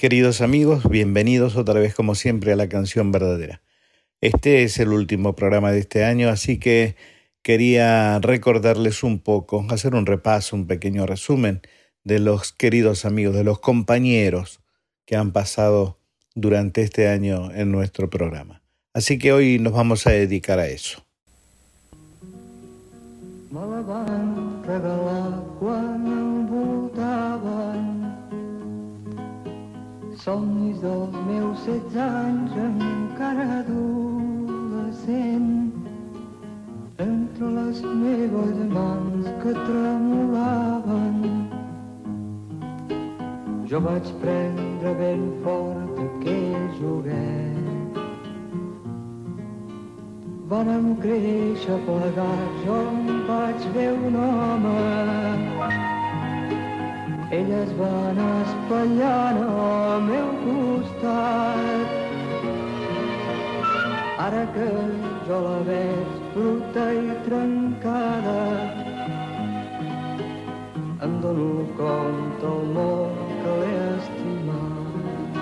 Queridos amigos, bienvenidos otra vez como siempre a la canción verdadera. Este es el último programa de este año, así que quería recordarles un poco, hacer un repaso, un pequeño resumen de los queridos amigos, de los compañeros que han pasado durante este año en nuestro programa. Así que hoy nos vamos a dedicar a eso. Somnis dels meus setze anys encara adolescent. Entre les meves mans que tremolaven jo vaig prendre ben fort aquell joguet. Vàrem créixer plegats, jo em vaig veure un home ell es va anar espatllant al meu costat. Ara que jo la veig bruta i trencada, em dono compte el món que l'he estimat.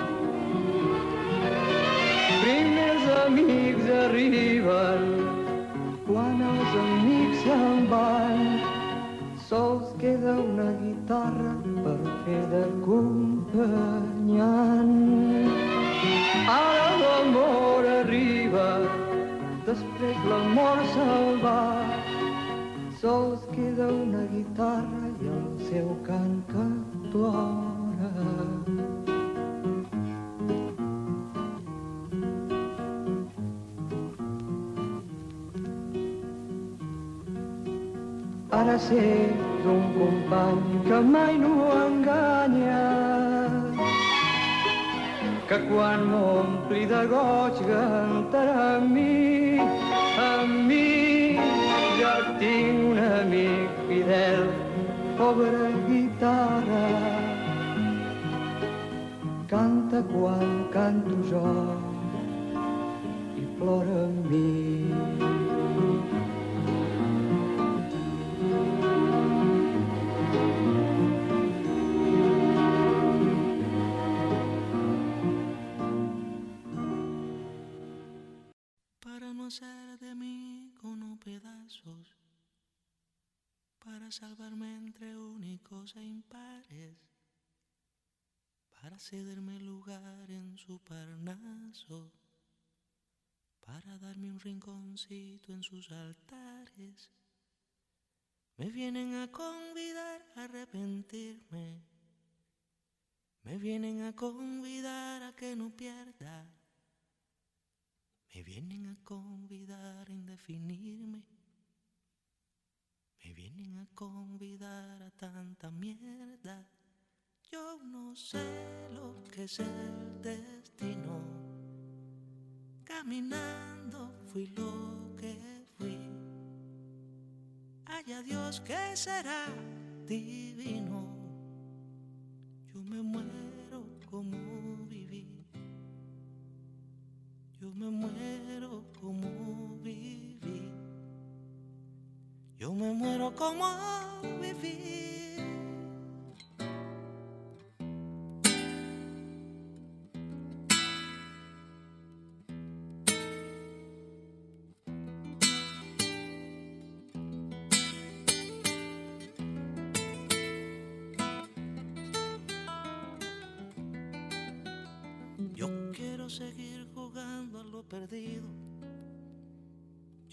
Primers amics arriben quan els amics se'n van, sols queda una guitarra per fer d'acompanyant. Ara l'amor arriba, després l'amor se'l va. Sols queda una guitarra i el seu cant que plora. Ara sé d'un company que mai no enganya que quan m'ompli de goig cantarà a mi, a mi. Ja tinc un amic fidel, pobra guitarra, canta quan canto jo i plora amb mi. Para salvarme entre únicos e impares, para cederme lugar en su parnaso, para darme un rinconcito en sus altares. Me vienen a convidar a arrepentirme, me vienen a convidar a que no pierda, me vienen a convidar a indefinirme me vienen a convidar a tanta mierda. Yo no sé lo que es el destino. Caminando fui lo que fui. Haya Dios que será divino. Yo me muero como viví. Yo me muero Yo me muero como vivir. Yo quiero seguir jugando a lo perdido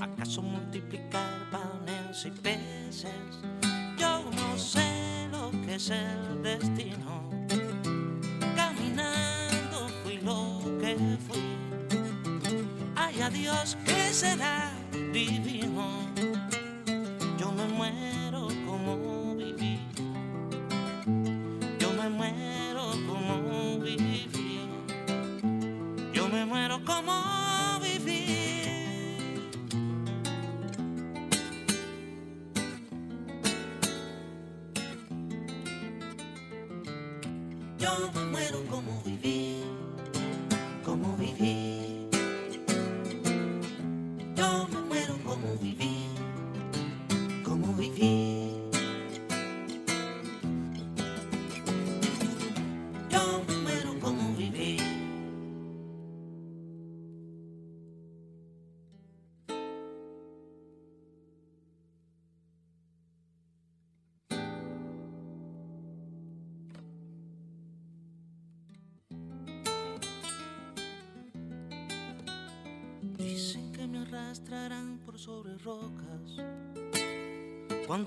¿Acaso multiplicar panes y peces? Yo no sé lo que es el destino. Caminando fui lo que fui. Ay, adiós, que será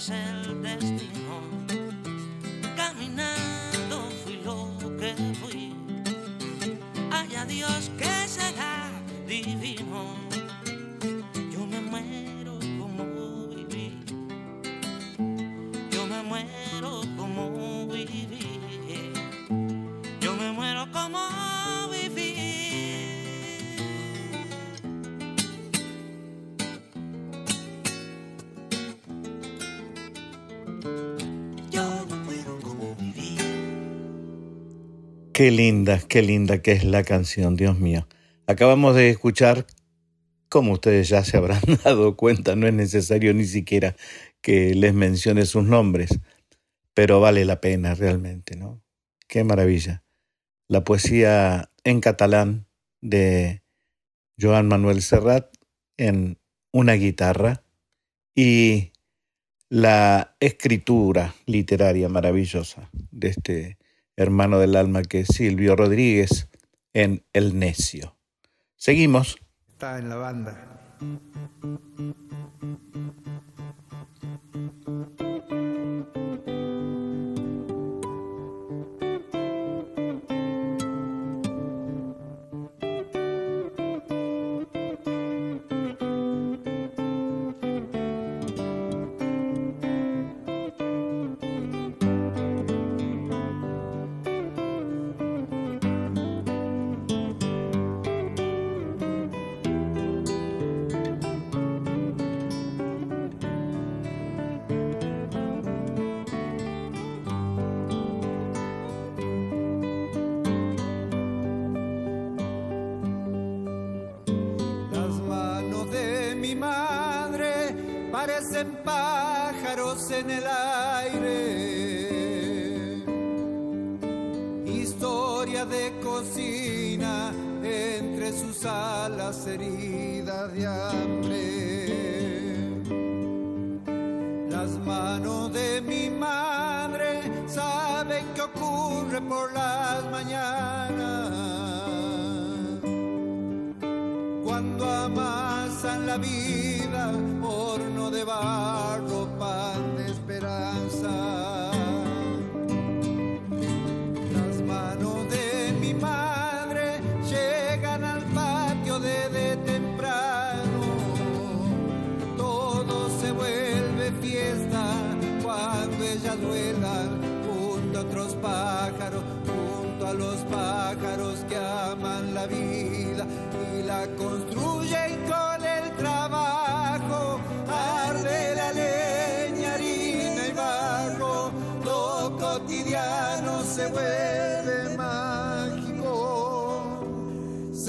Es el destino. Qué linda, qué linda que es la canción, Dios mío. Acabamos de escuchar, como ustedes ya se habrán dado cuenta, no es necesario ni siquiera que les mencione sus nombres, pero vale la pena realmente, ¿no? Qué maravilla. La poesía en catalán de Joan Manuel Serrat en una guitarra y la escritura literaria maravillosa de este hermano del alma que Silvio Rodríguez en El Necio. Seguimos. Está en la banda.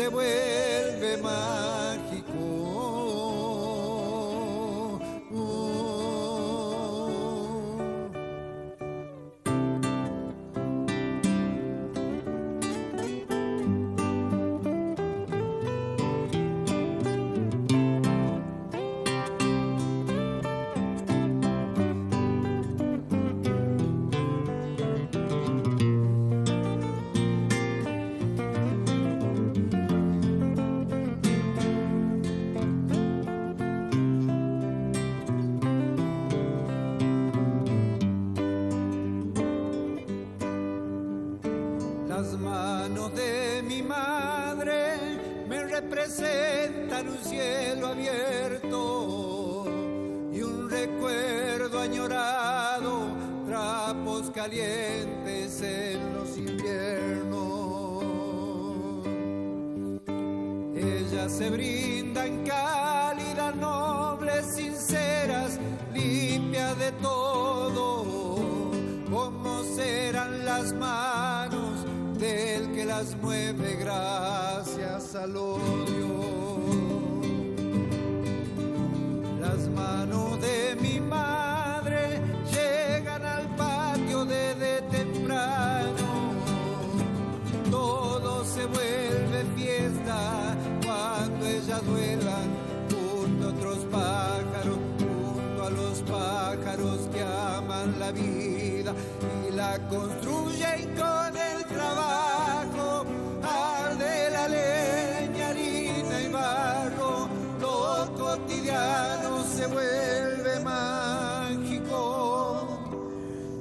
Se vuelve pájaros que aman la vida y la construyen con el trabajo. Arde la leña, harina y barro, lo cotidiano se vuelve mágico,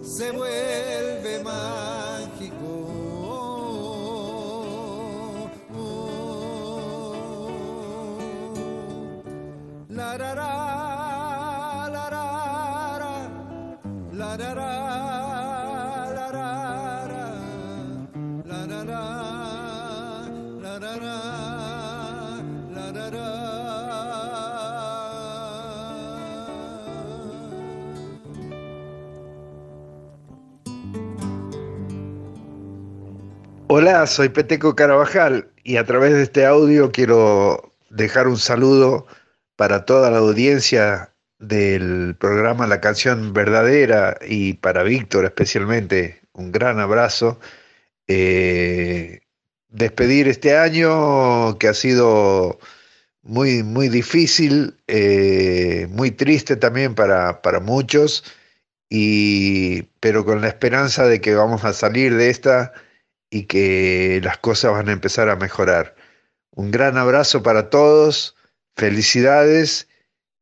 se vuelve Hola, soy Peteco Carabajal y a través de este audio quiero dejar un saludo para toda la audiencia del programa La Canción Verdadera y para Víctor especialmente un gran abrazo. Eh, despedir este año que ha sido muy, muy difícil, eh, muy triste también para, para muchos, y, pero con la esperanza de que vamos a salir de esta y que las cosas van a empezar a mejorar. Un gran abrazo para todos, felicidades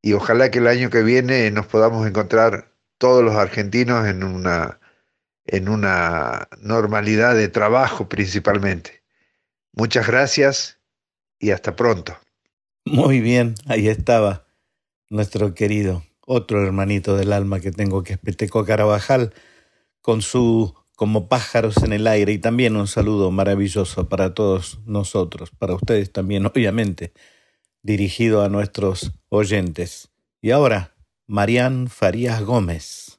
y ojalá que el año que viene nos podamos encontrar todos los argentinos en una, en una normalidad de trabajo principalmente. Muchas gracias y hasta pronto. Muy bien, ahí estaba nuestro querido otro hermanito del alma que tengo que es Peteco Carabajal con su como pájaros en el aire y también un saludo maravilloso para todos nosotros, para ustedes también, obviamente, dirigido a nuestros oyentes. Y ahora, Marián Farías Gómez.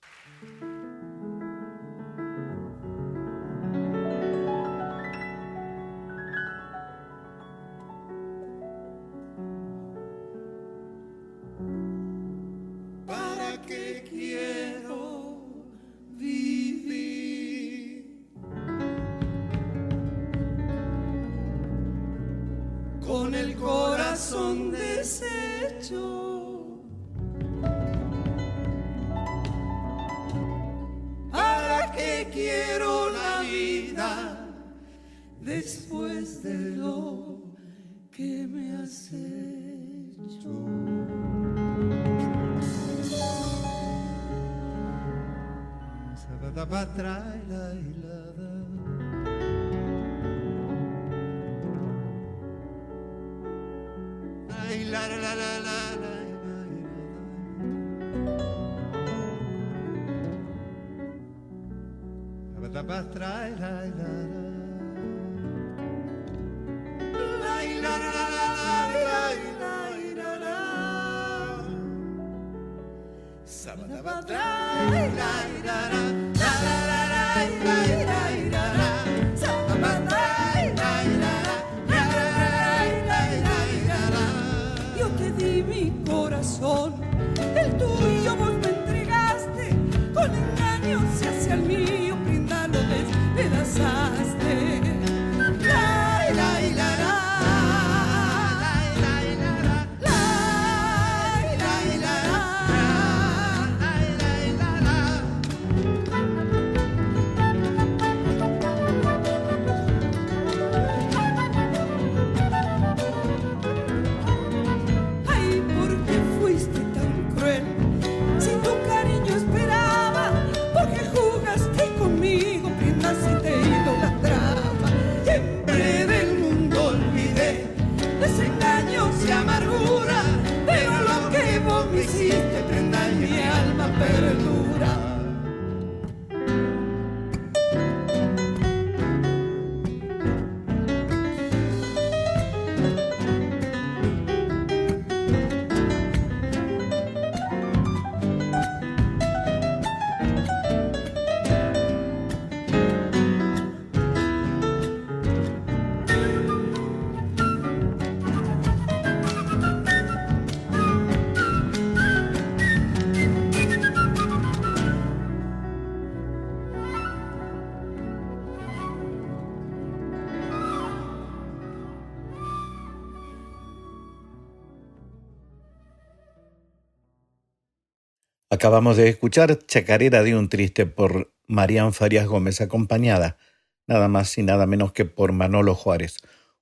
Acabamos de escuchar Chacarera de un Triste por Marían Farias Gómez, acompañada nada más y nada menos que por Manolo Juárez,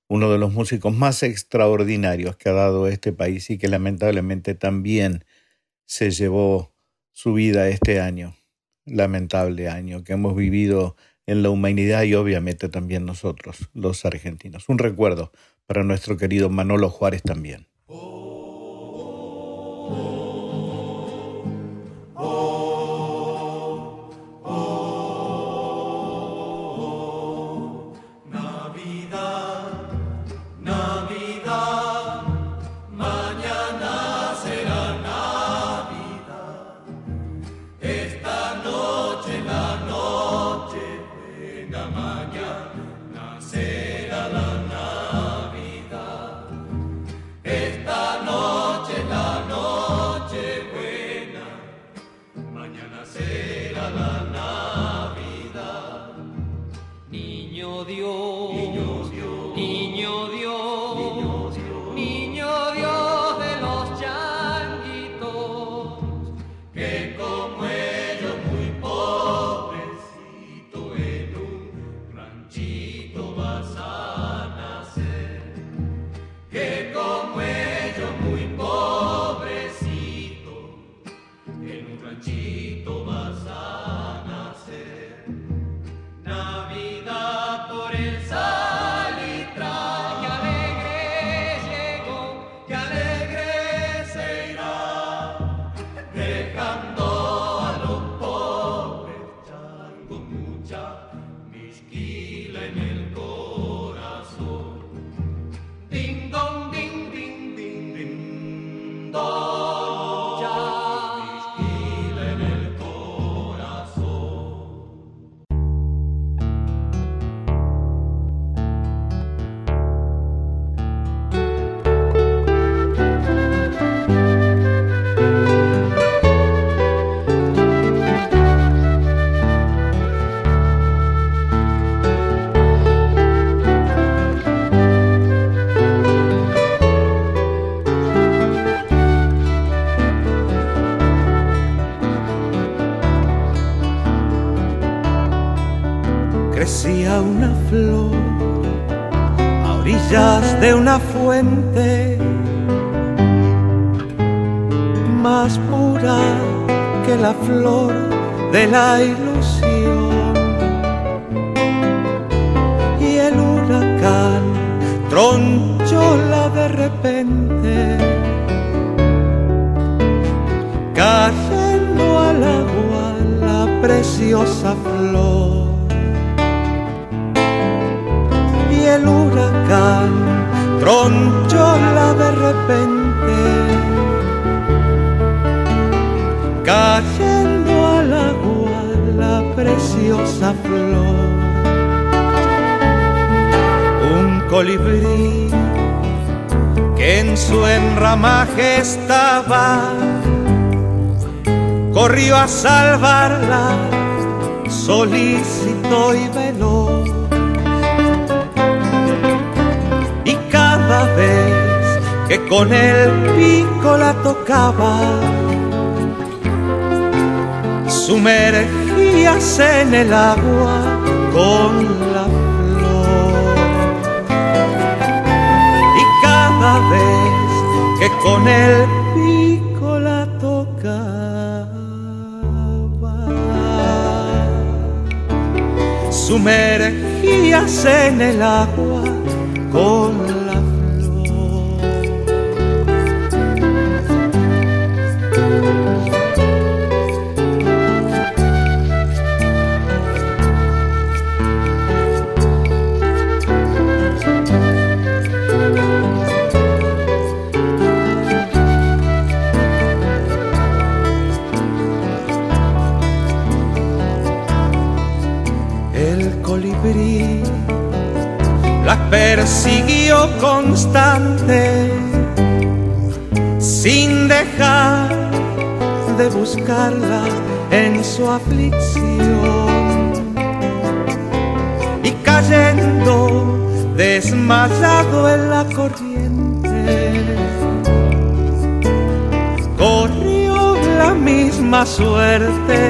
uno de los músicos más extraordinarios que ha dado este país y que lamentablemente también se llevó su vida este año, lamentable año que hemos vivido en la humanidad y obviamente también nosotros, los argentinos. Un recuerdo para nuestro querido Manolo Juárez también. de una flor. Un colibrí que en su enramaje estaba, corrió a salvarla, solícito y veloz vez que con el pico la tocaba, sumergíase en el agua con la flor. Y cada vez que con el pico la tocaba, sumergíase en el agua buscarla en su aflicción y cayendo desmayado en la corriente corrió la misma suerte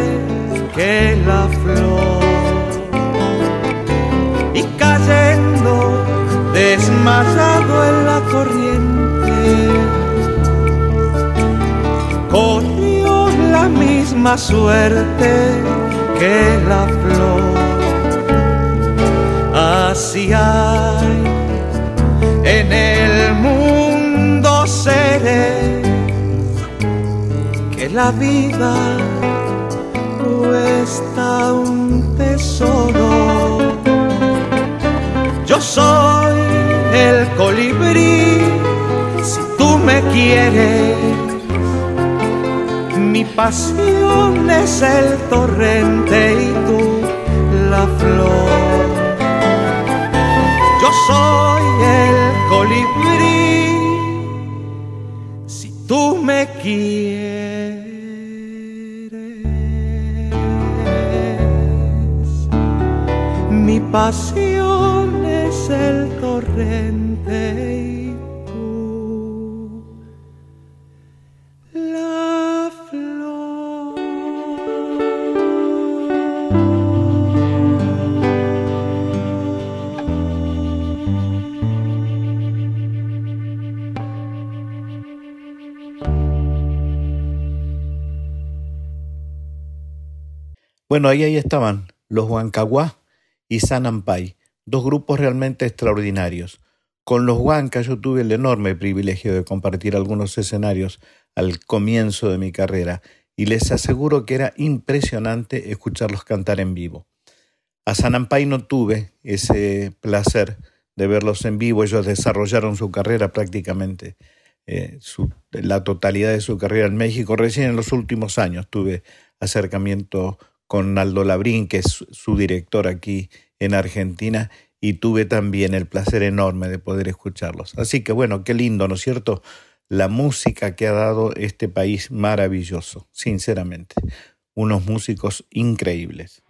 que la flor. Y cayendo desmayado en la corriente, misma suerte que la flor. Así hay en el mundo seres que la vida cuesta un tesoro. Yo soy el colibrí, si tú me quieres, pasión es el torrente y tú la flor. Yo soy el colibrí, si tú me quieres. Mi pasión es el torrente Bueno, ahí, ahí estaban los Huancahuá y Sanampay, dos grupos realmente extraordinarios. Con los Huancas yo tuve el enorme privilegio de compartir algunos escenarios al comienzo de mi carrera y les aseguro que era impresionante escucharlos cantar en vivo. A Sanampay no tuve ese placer de verlos en vivo, ellos desarrollaron su carrera prácticamente, eh, la totalidad de su carrera en México. Recién en los últimos años tuve acercamiento con Aldo Labrín, que es su- director aquí en Argentina, y tuve también el placer enorme de poder escucharlos. Así que bueno, qué lindo, ¿no es cierto? La música que ha dado este país maravilloso, sinceramente. Unos músicos increíbles.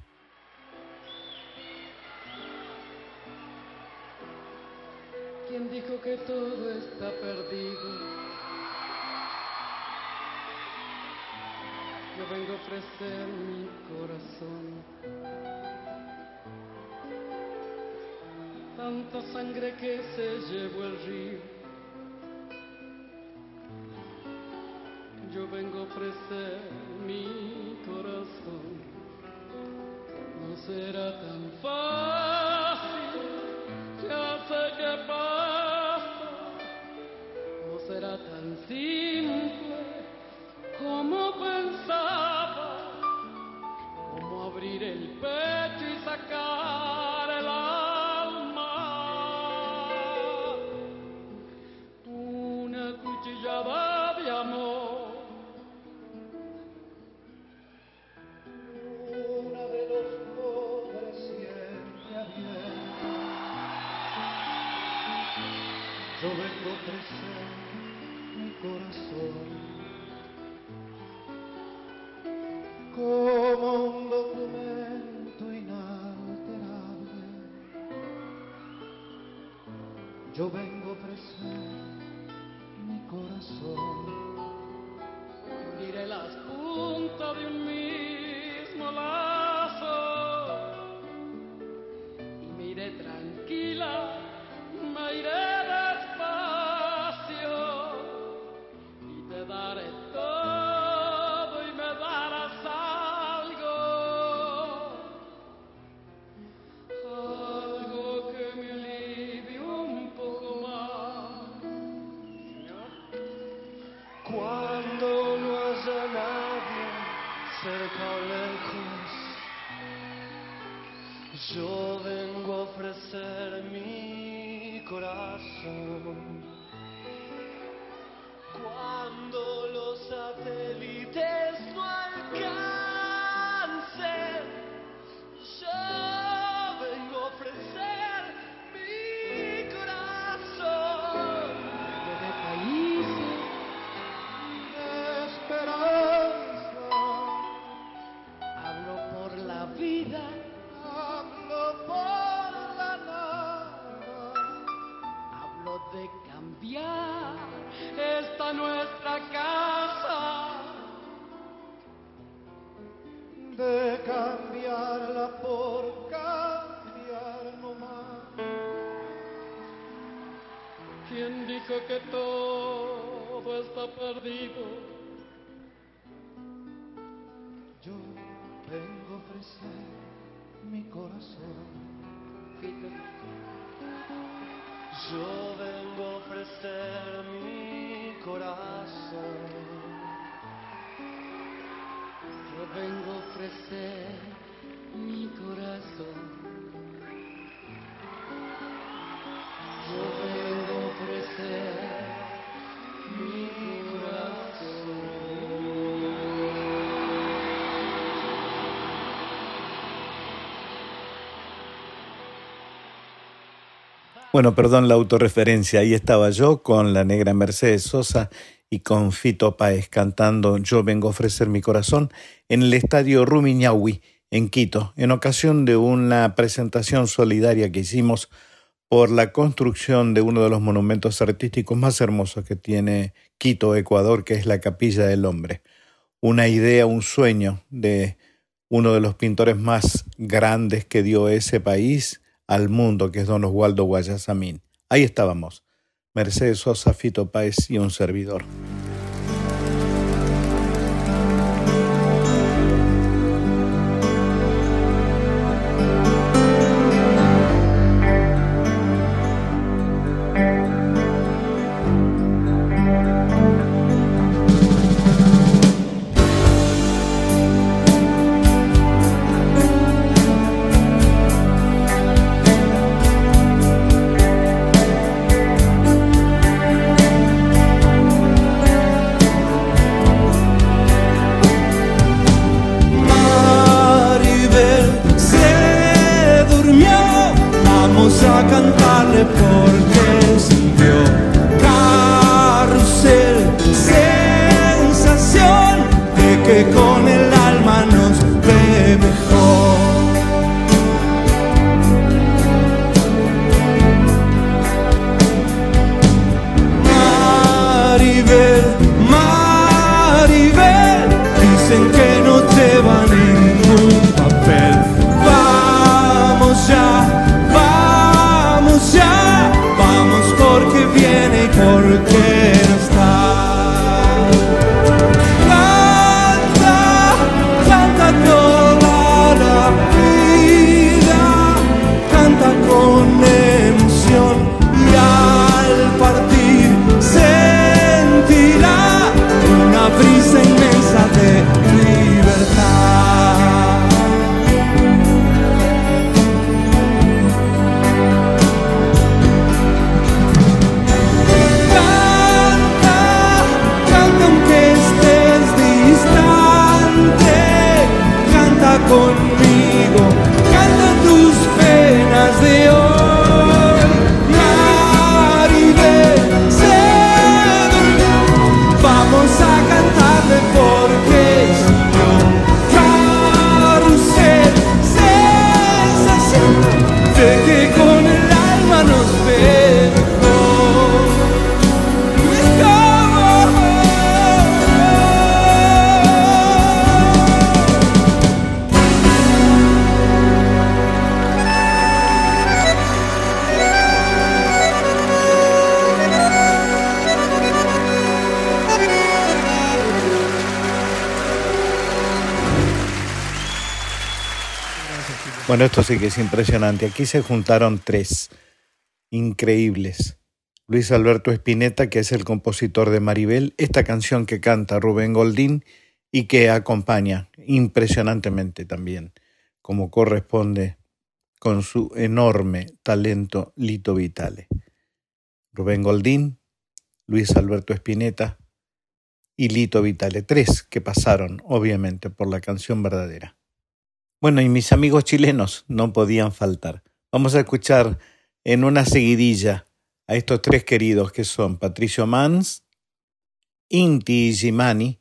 Mi corazón como un documento inalterable. Yo vengo a ofrecer mi corazón. Uniré las puntas de un casa de cambiarla por cambiar no más. ¿Quién dijo que todo está perdido? Yo vengo a ofrecer mi corazón. Yo vengo a ofrecer mi Yo vengo a ofrecer mi corazón. Bueno, perdón la autorreferencia, ahí estaba yo con la negra Mercedes Sosa y con Fito Páez cantando Yo vengo a ofrecer mi corazón en el estadio Rumiñahui en Quito, en ocasión de una presentación solidaria que hicimos por la construcción de uno de los monumentos artísticos más hermosos que tiene Quito, Ecuador, que es la Capilla del Hombre. Una idea, un sueño de uno de los pintores más grandes que dio ese país al mundo, que es don Oswaldo Guayasamín. Ahí estábamos, Mercedes Sosa, Fito Páez y un servidor. Canta esto sí que es impresionante. Aquí se juntaron tres increíbles. Luis Alberto Spinetta, que es el compositor de Maribel, esta canción que canta Rubén Goldín y que acompaña impresionantemente también, como corresponde con su enorme talento Lito Vitale. Rubén Goldín, Luis Alberto Spinetta y Lito Vitale, tres que pasaron obviamente por la canción verdadera. Bueno, y mis amigos chilenos no podían faltar. Vamos a escuchar en una seguidilla a estos tres queridos que son Patricio Mans, Inti Gimani,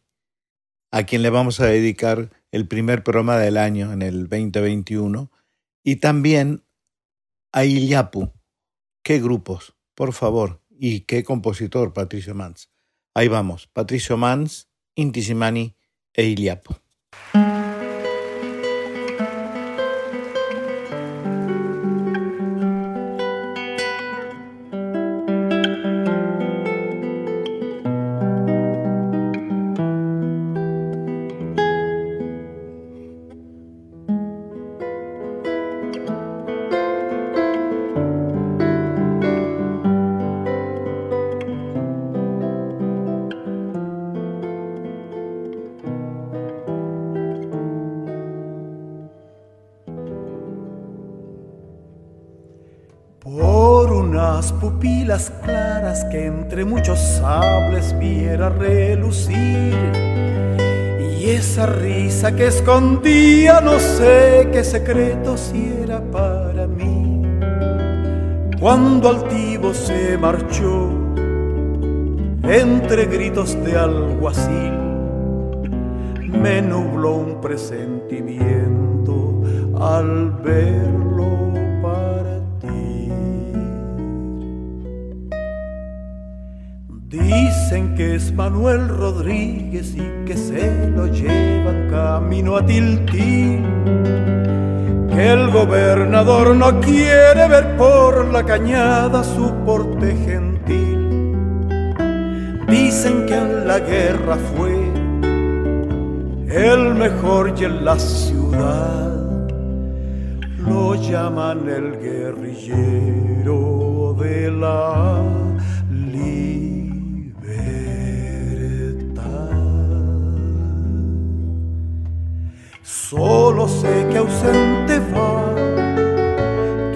a quien le vamos a dedicar el primer programa del año en el 2021, y también a Iliapu. Qué grupos, por favor, y qué compositor Patricio Mans. Ahí vamos, Patricio Mans, Inti Gimani e Iliapu. Que escondía no sé qué secreto si era para mí. Cuando altivo se marchó entre gritos de alguacil, me nubló un presentimiento al verlo que es Manuel Rodríguez y que se lo llevan camino a Tiltil. Que el gobernador no quiere ver por la cañada su porte gentil. Dicen que en la guerra fue el mejor y en la ciudad lo llaman el guerrillero de la que ausente va,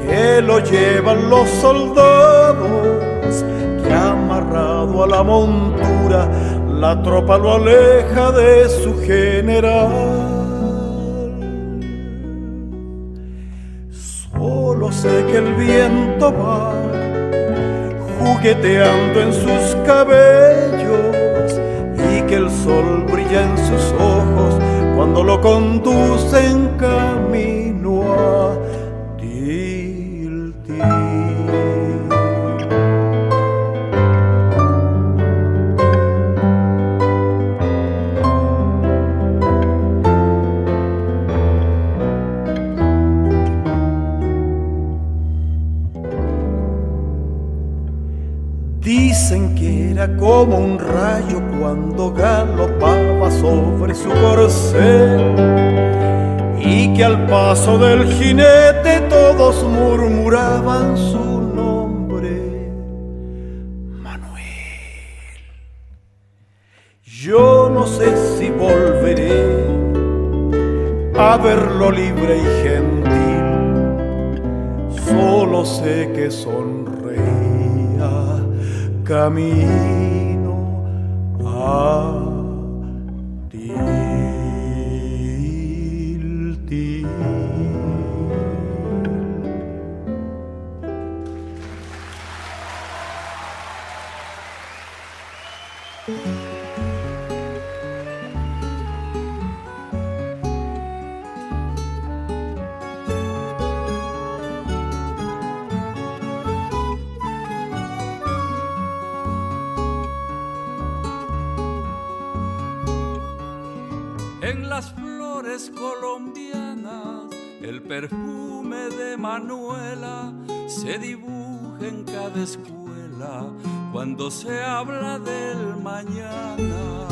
que lo llevan los soldados, que amarrado a la montura la tropa lo aleja de su general. Solo sé que el viento va jugueteando en sus cabellos y que el sol brilla en sus ojos cuando lo conduce en camino a Dicen que era como un cuando galopaba sobre su corcel. Y que al paso del jinete todos murmuraban su nombre, Manuel. Yo no sé si volveré a verlo libre y gentil, solo sé que sonreía camino cada escuela cuando se habla del mañana.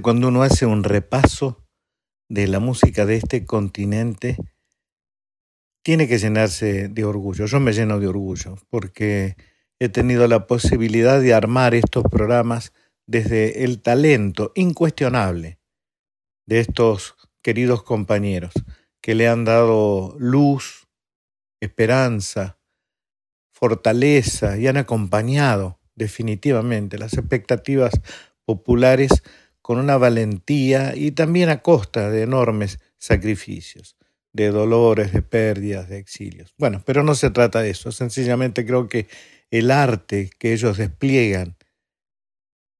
Cuando uno hace un repaso de la música de este continente, tiene que llenarse de orgullo. Yo me lleno de orgullo porque he tenido la posibilidad de armar estos programas desde el talento incuestionable de estos queridos compañeros que le han dado luz, esperanza, fortaleza y han acompañado definitivamente las expectativas populares con una valentía y también a costa de enormes sacrificios, de dolores, de pérdidas, de exilios. Bueno, pero no se trata de eso, sencillamente creo que el arte que ellos despliegan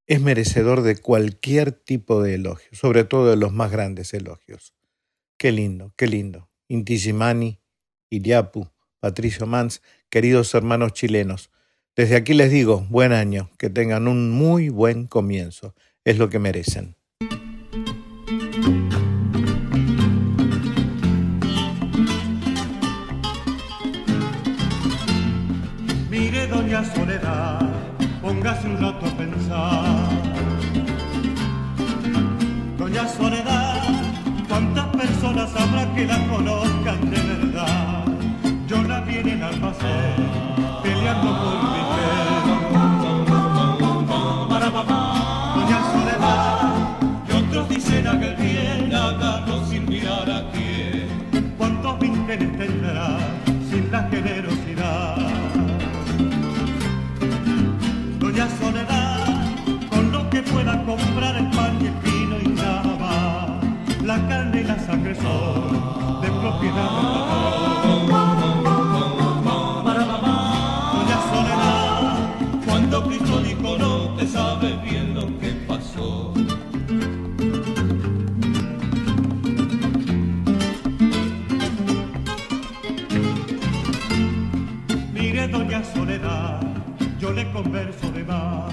es merecedor de cualquier tipo de elogio, sobre todo de los más grandes elogios. Qué lindo, qué lindo. Inti Gimani, Iliapu, Patricio Mans, queridos hermanos chilenos, desde aquí les digo, buen año, que tengan un muy buen comienzo, es lo que merecen. Mire, doña Soledad, póngase un rato a pensar. Doña Soledad, ¿cuántas personas habrá que la conozcan de verdad? Yo la al paseo, peleando le converso de más.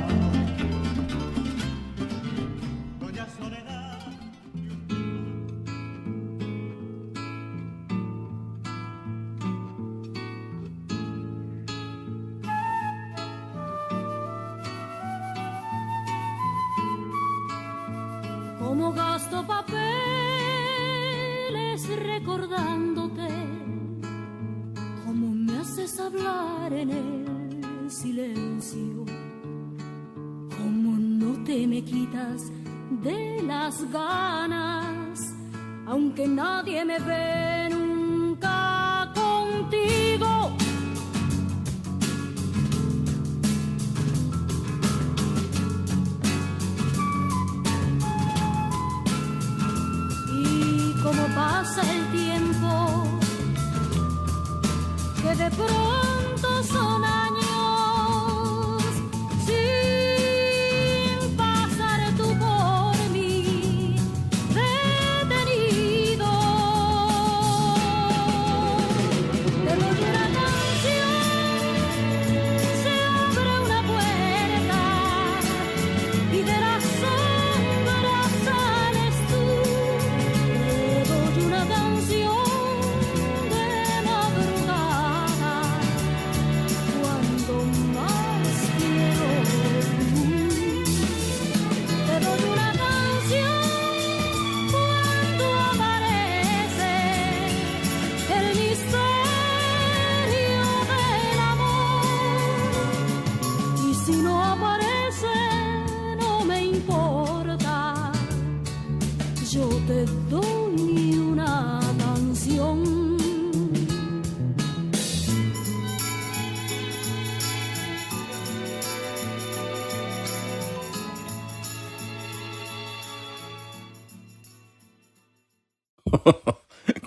Soledad. Como gasto papeles recordándote, como me haces hablar en el de las ganas, aunque nadie me ve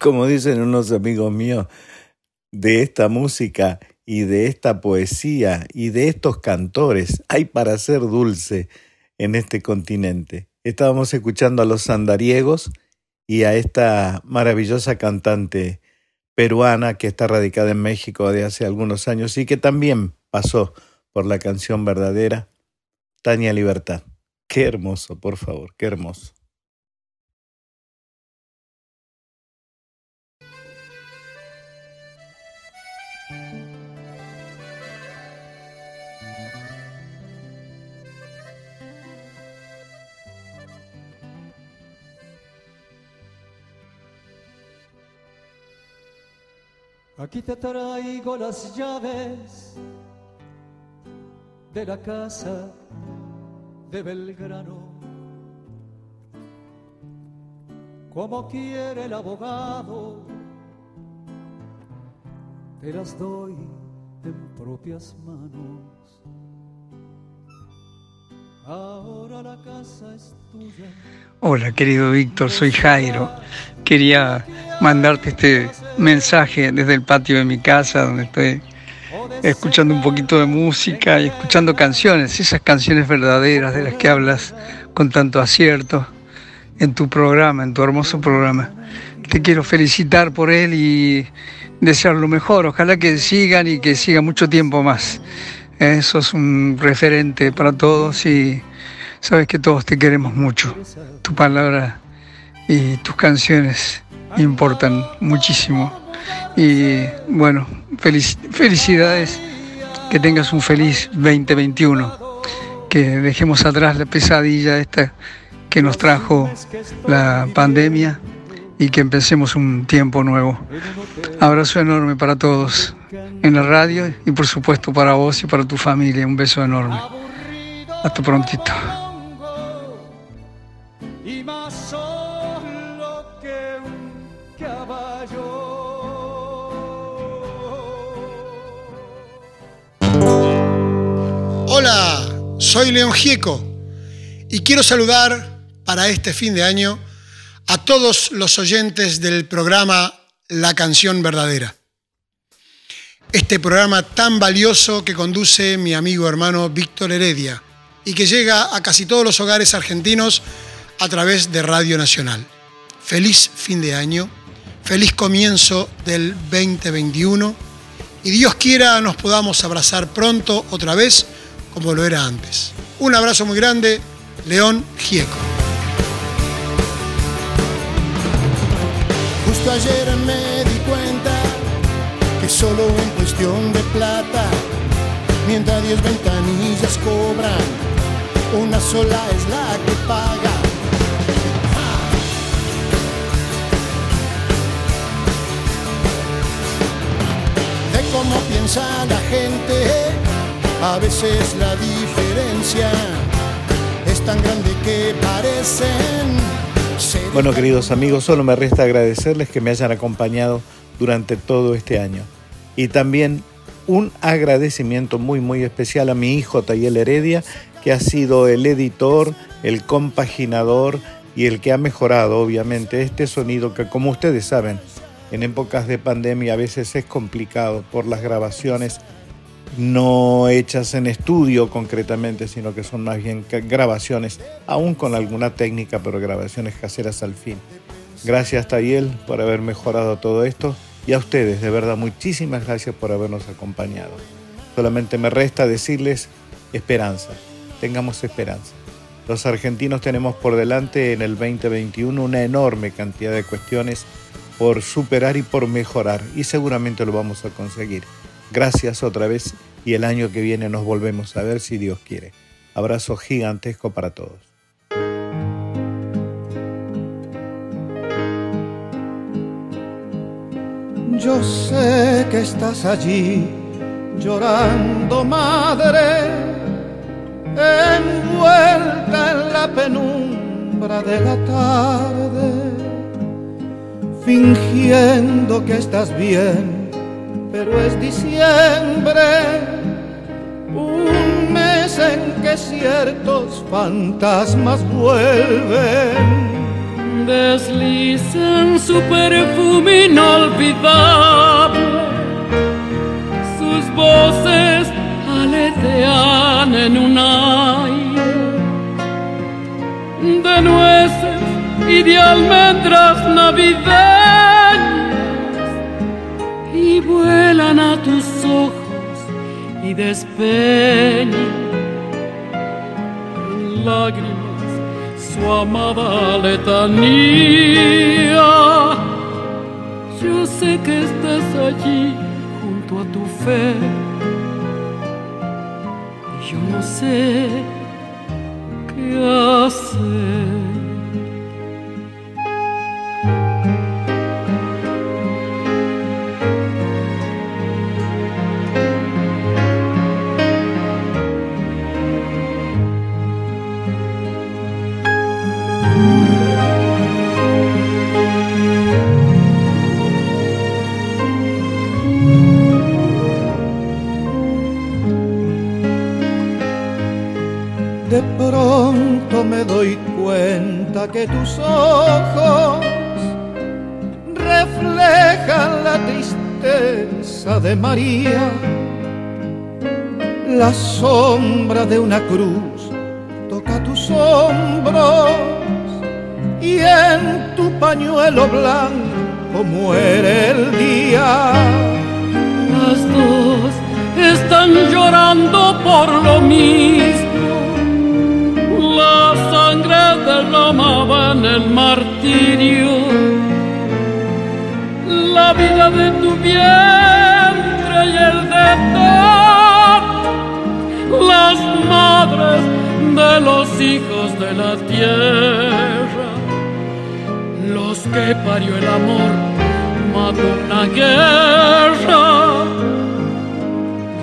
Como dicen unos amigos míos, de esta música y de esta poesía y de estos cantores hay para ser dulce en este continente. Estábamos escuchando a los sandariegos y a esta maravillosa cantante peruana que está radicada en México de hace algunos años y que también pasó por la canción verdadera, Tania Libertad. Qué hermoso, por favor, qué hermoso. Aquí te traigo las llaves de la casa de Belgrano. Como quiere el abogado, te las doy en propias manos. Ahora la casa es tuya. Hola querido Víctor, soy Jairo. Quería mandarte este mensaje desde el patio de mi casa donde estoy escuchando un poquito de música y escuchando canciones, esas canciones verdaderas de las que hablas con tanto acierto en tu programa, en tu hermoso programa. Te quiero felicitar por él y desear lo mejor. Ojalá que sigan y que siga mucho tiempo más. Eso es un referente para todos y sabes que todos te queremos mucho. Tu palabra y tus canciones importan muchísimo. Y bueno, felic- felicidades, que tengas un feliz 2021, que dejemos atrás la pesadilla esta que nos trajo la pandemia y que empecemos un tiempo nuevo. Abrazo enorme para todos en la radio y por supuesto para vos y para tu familia. Un beso enorme. Hasta prontito. Soy León Gieco y quiero saludar para este fin de año a todos los oyentes del programa La Canción Verdadera. Este programa tan valioso que conduce mi amigo hermano Víctor Heredia y que llega a casi todos los hogares argentinos a través de Radio Nacional. Feliz fin de año, feliz comienzo del 2021 y Dios quiera nos podamos abrazar pronto otra vez como lo era antes. Un abrazo muy grande, León Gieco. Justo ayer me di cuenta que solo en cuestión de plata, mientras 10 ventanillas cobran, una sola es la que paga. De cómo piensa la gente, a veces la diferencia es tan grande que parecen Bueno, queridos amigos, solo me resta agradecerles que me hayan acompañado durante todo este año. Y también un agradecimiento muy, muy especial a mi hijo Tayel Heredia, que ha sido el editor, el compaginador y el que ha mejorado, obviamente, este sonido que, como ustedes saben, en épocas de pandemia a veces es complicado por las grabaciones no hechas en estudio concretamente, sino que son más bien grabaciones, aún con alguna técnica, pero grabaciones caseras al fin. Gracias Tayel por haber mejorado todo esto y a ustedes, de verdad, muchísimas gracias por habernos acompañado. Solamente me resta decirles esperanza, tengamos esperanza. Los argentinos tenemos por delante en el 2021 una enorme cantidad de cuestiones por superar y por mejorar y seguramente lo vamos a conseguir. Gracias otra vez y el año que viene nos volvemos a ver si Dios quiere. Abrazo gigantesco para todos. Yo sé que estás allí llorando, madre, envuelta en la penumbra de la tarde, fingiendo que estás bien, pero es diciembre, un mes en que ciertos fantasmas vuelven. Deslizan su perfume inolvidable, sus voces aletean en un aire de nueces y de almendras navideñas y vuelan a tus ojos y despeñan lágrimas su amada letanía. Yo sé que estás allí junto a tu fe. Yo no sé qué hacer. Doy cuenta que tus ojos reflejan la tristeza de María, la sombra de una cruz toca tus hombros y en tu pañuelo blanco muere el día. Las dos están llorando por lo mismo. Sangre derramaba en el martirio. La vida de tu vientre y el de las madres de los hijos de la tierra. Los que parió el amor mató una guerra.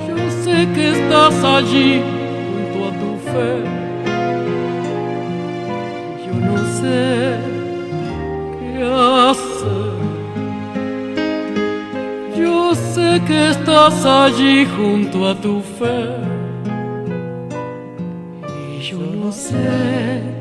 Yo sé que estás allí junto a tu fe. Qué. Yo sé que estás allí junto a tu fe. Y yo no sé.